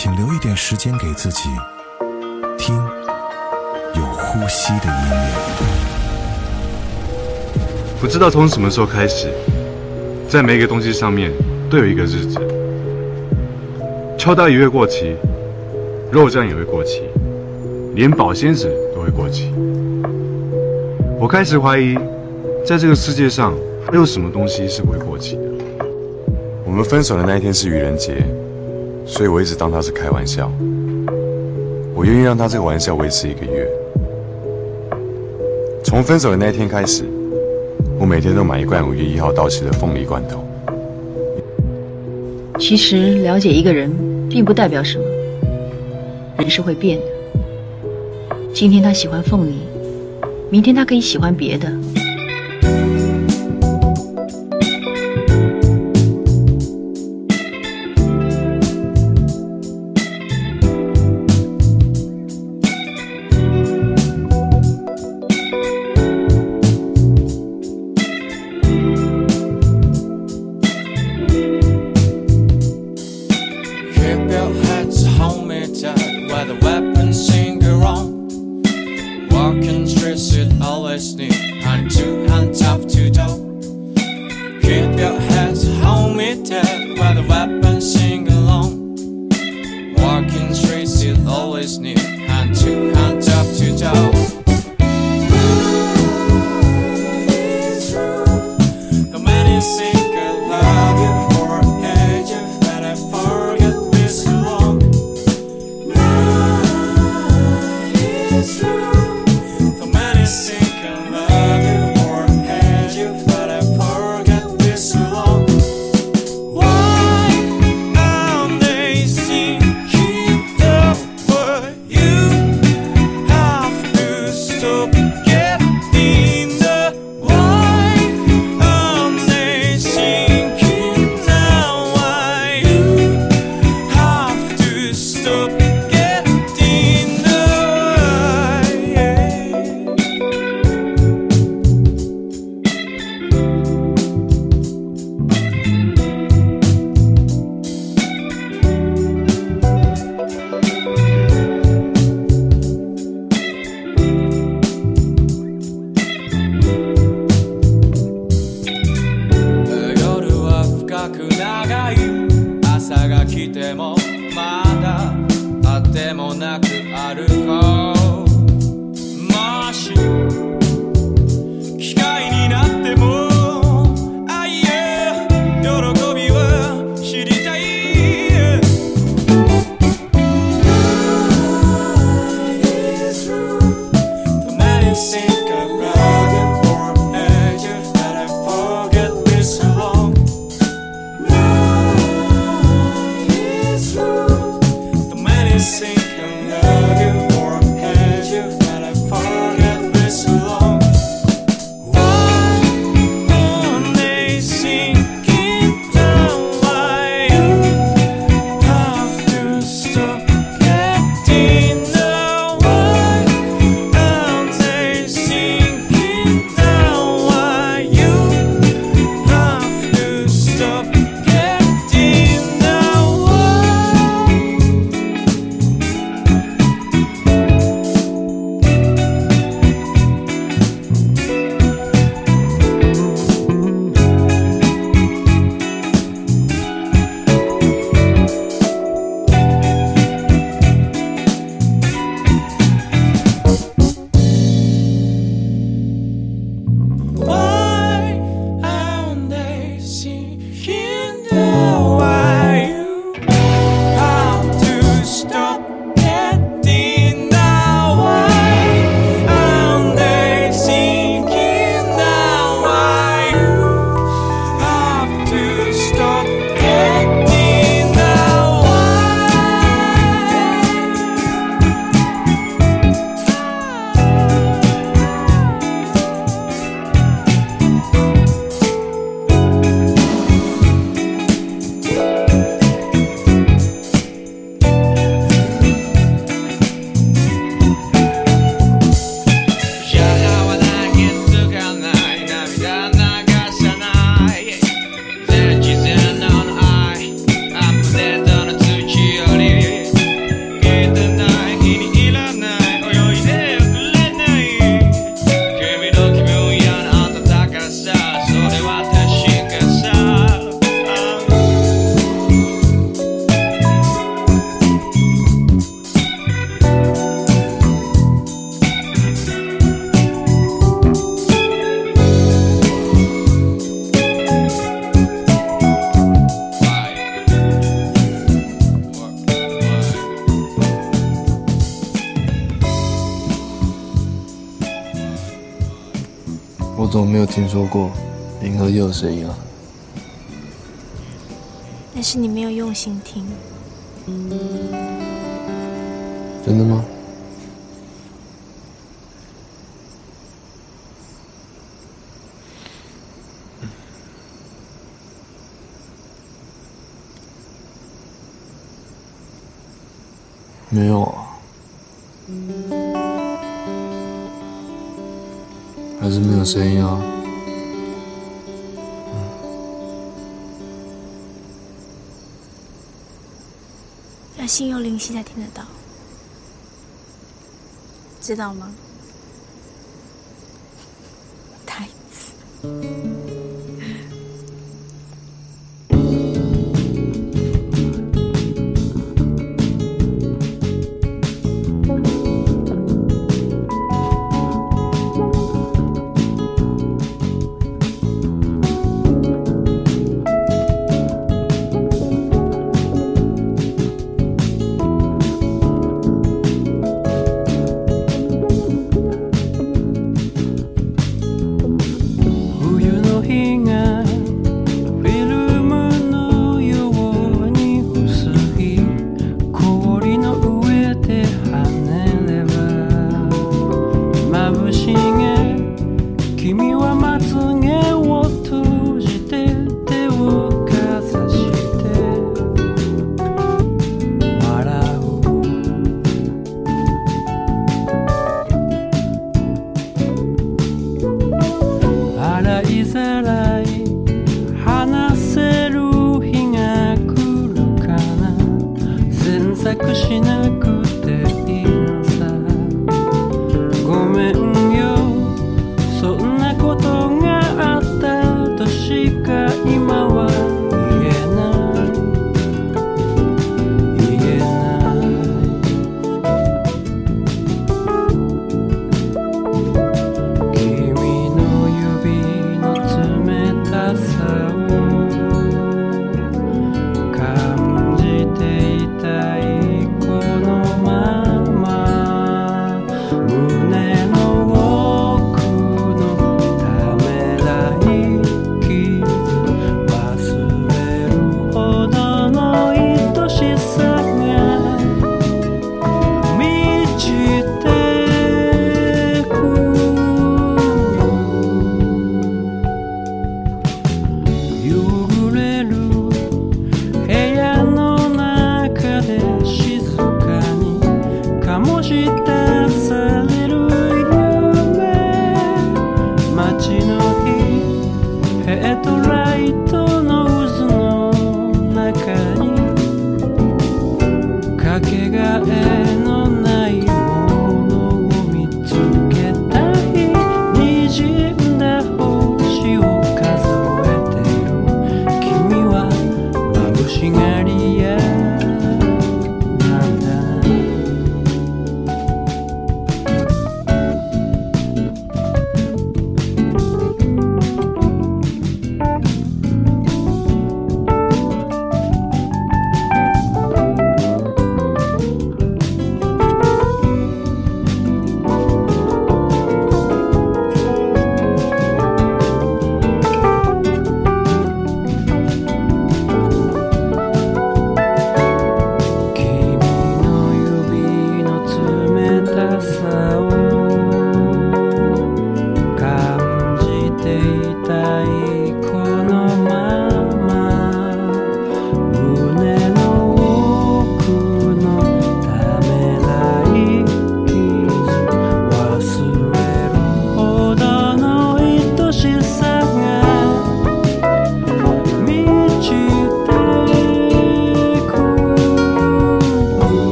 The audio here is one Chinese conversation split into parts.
请留一点时间给自己，听有呼吸的音乐。不知道从什么时候开始，在每一个东西上面都有一个日子。秋刀鱼会过期，肉酱也会过期，连保鲜纸都会过期。我开始怀疑，在这个世界上还有什么东西是不会过期的。我们分手的那一天是愚人节，所以我一直当他是开玩笑。我愿意让他这个玩笑维持一个月。从分手的那一天开始，我每天都买一罐五月一号到期的凤梨罐头。其实了解一个人，并不代表什么。人是会变的。今天他喜欢凤梨，明天他可以喜欢别的。show. 声音啊。那是你没有用心听。真的吗？没有啊。还是没有声音啊。心有灵犀，才听得到。知道吗？太子。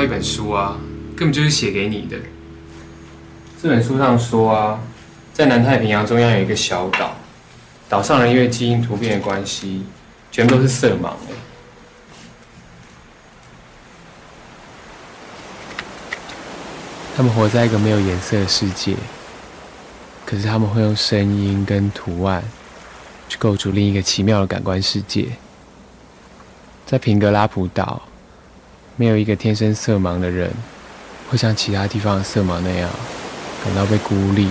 到一本书啊，根本就是写给你的。这本书上说啊，在南太平洋中央有一个小岛，岛上人因为基因突变的关系，全部都是色盲的。他们活在一个没有颜色的世界，可是他们会用声音跟图案去构筑另一个奇妙的感官世界。在平格拉普岛，没有一个天生色盲的人会像其他地方的色盲那样感到被孤立，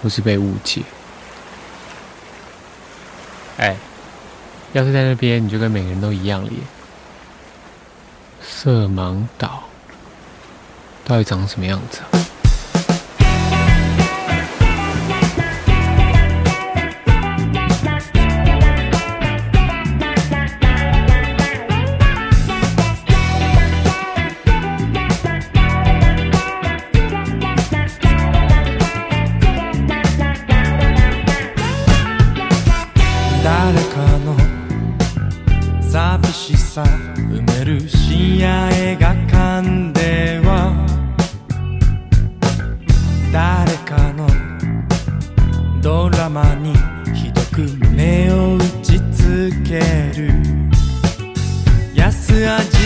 或是被误解。哎，要是在那边，你就跟每个人都一样了耶。色盲岛到底长什么样子啊？ひどく胸を打ちつける。安味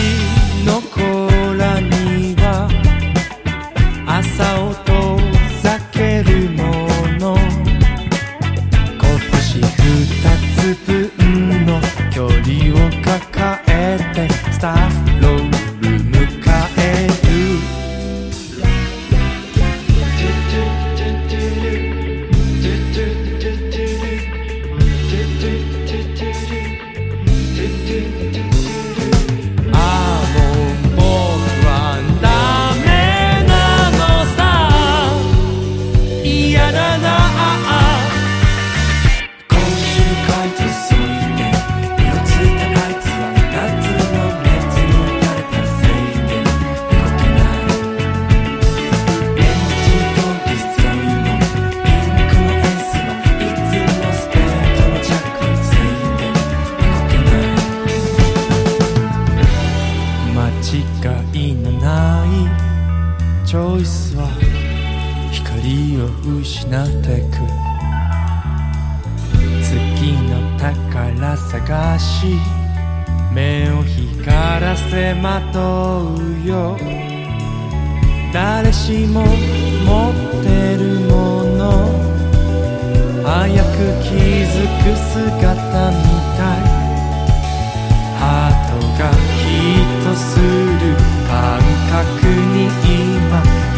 チョイスは光を失ってく。次の宝探し。目を光らせまとうよ。誰しも持ってるもの。早く気づく姿みたい。ハートがヒットする。感覚に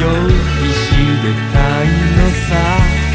用意してたいのさ。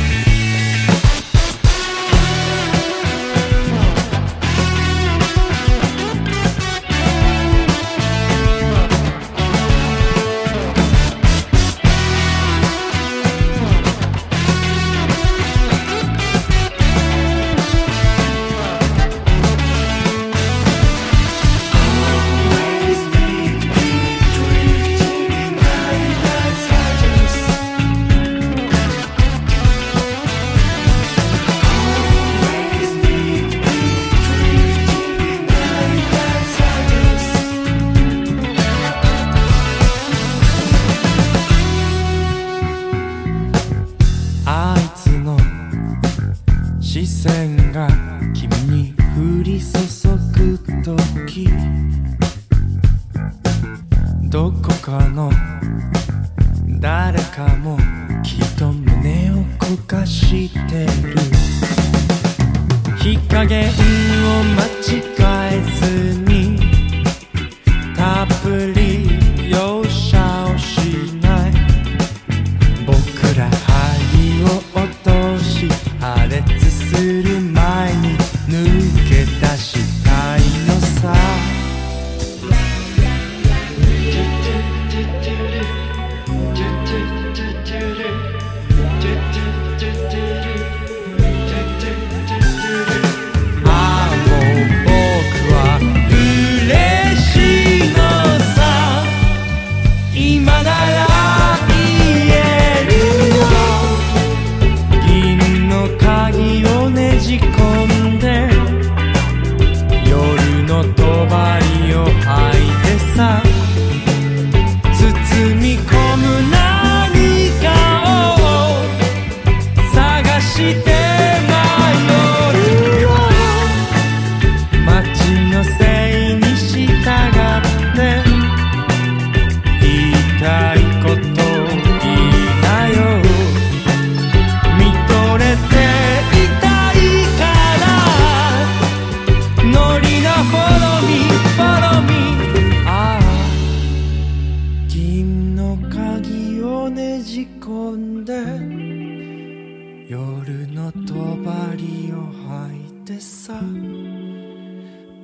吐いてさ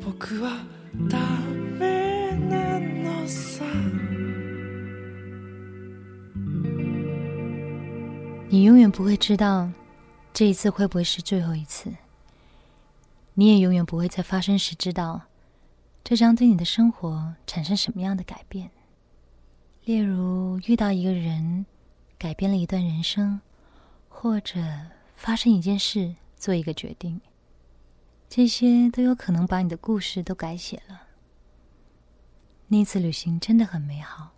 僕はダメなのさ你永远不会知道，这一次会不会是最后一次。你也永远不会在发生时知道，这将对你的生活产生什么样的改变。例如，遇到一个人，改变了一段人生，或者发生一件事，做一个决定， 这些都有可能把你的故事都改写了。那次旅行真的很美好，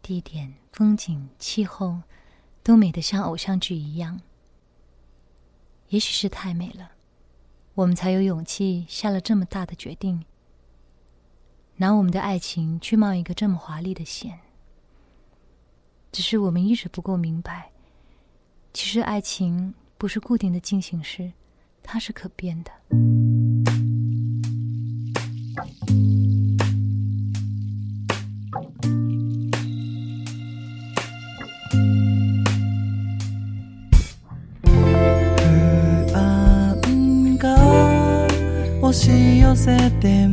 地点、风景、气候都美得像偶像剧一样。也许是太美了，我们才有勇气下了这么大的决定。拿我们的爱情去冒一个这么华丽的险，只是我们一直不够明白，其实爱情不是固定的进行式，它是可变的。不安が押し寄せて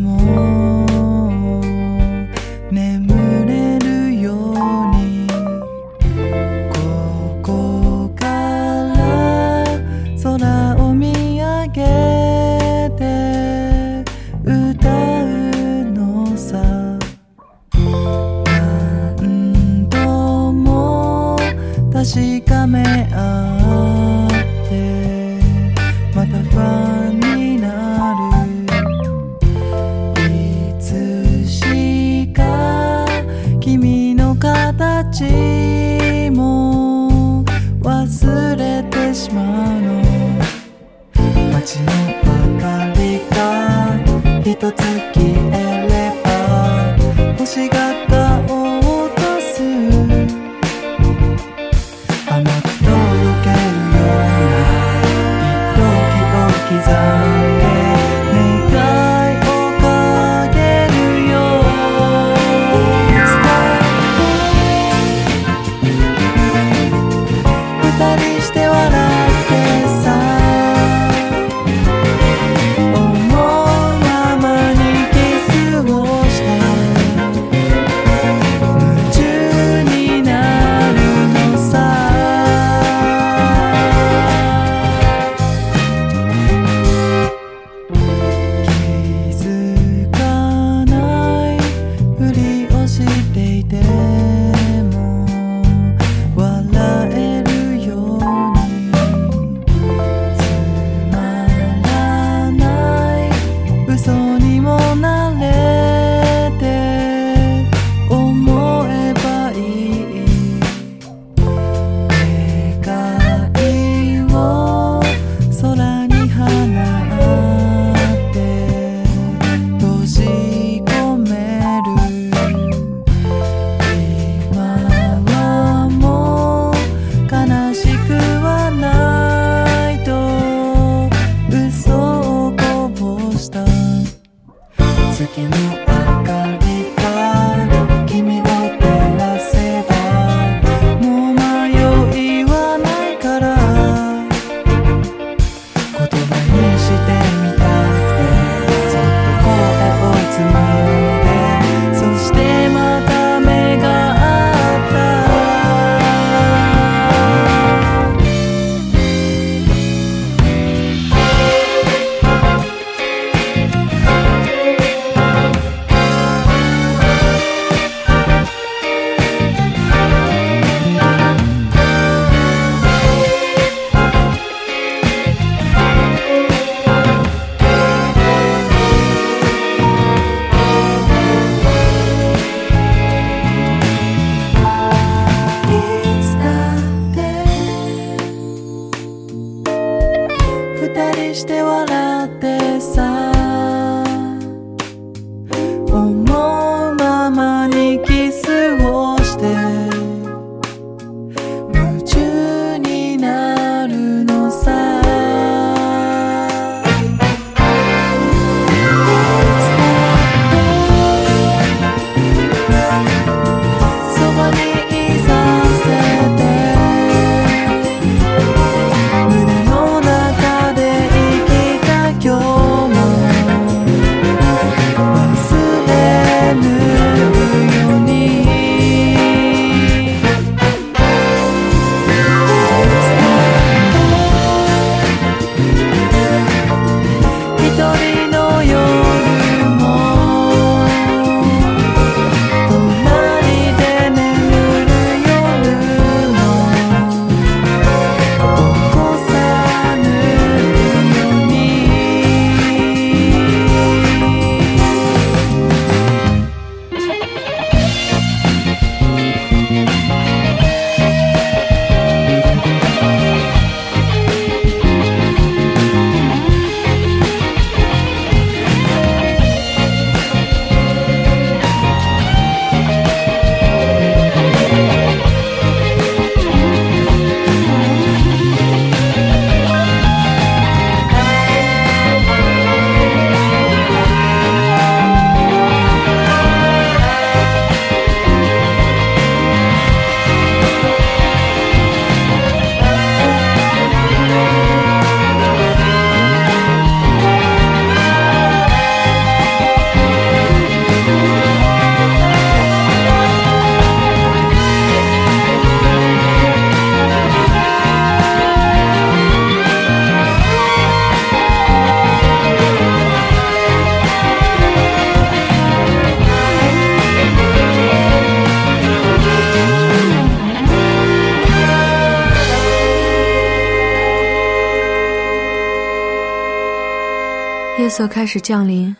色开始降临，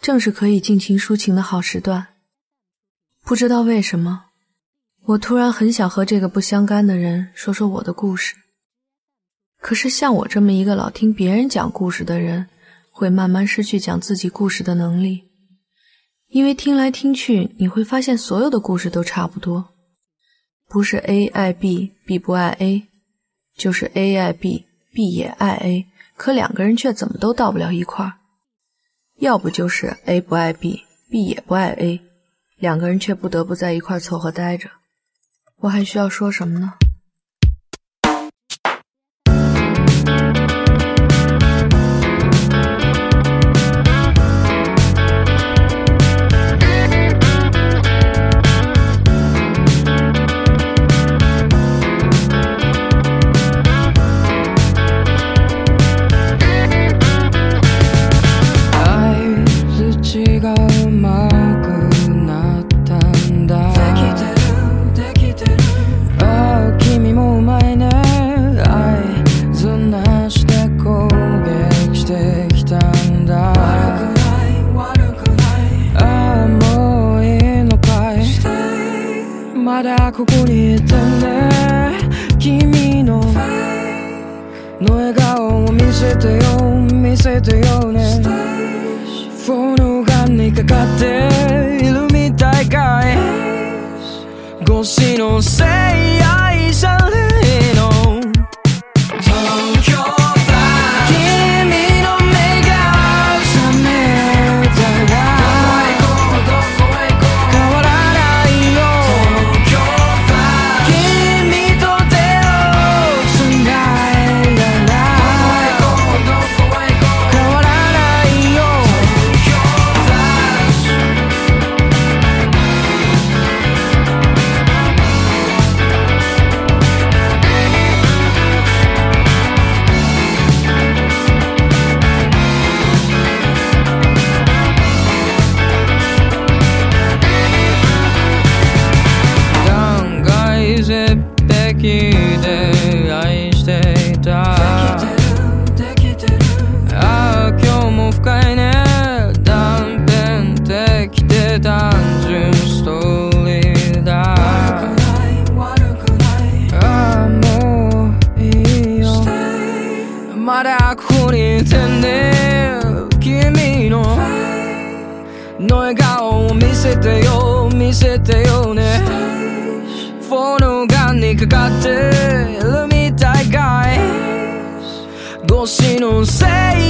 正是可以尽情抒情的好时段。不知道为什么，我突然很想和这个不相干的人说说我的故事。可是像我这么一个老听别人讲故事的人，会慢慢失去讲自己故事的能力，因为听来听去，你会发现所有的故事都差不多，不是 A 爱 B，B 不爱 A，就是 A 爱 B，B 也爱 A，可两个人却怎么都到不了一块儿；要不就是 A 不爱 B，B 也不爱 A，两个人却不得不在一块凑合待着。我还需要说什么呢？見せてよね。フォのガンにかかってるみたい。かい越しのせい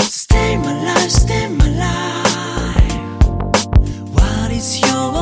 Stay my life, stay my life. What is your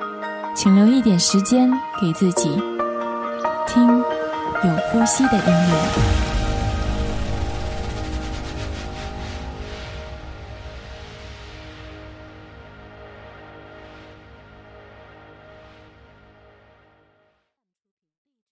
请留一点时间给自己听有呼吸的音乐。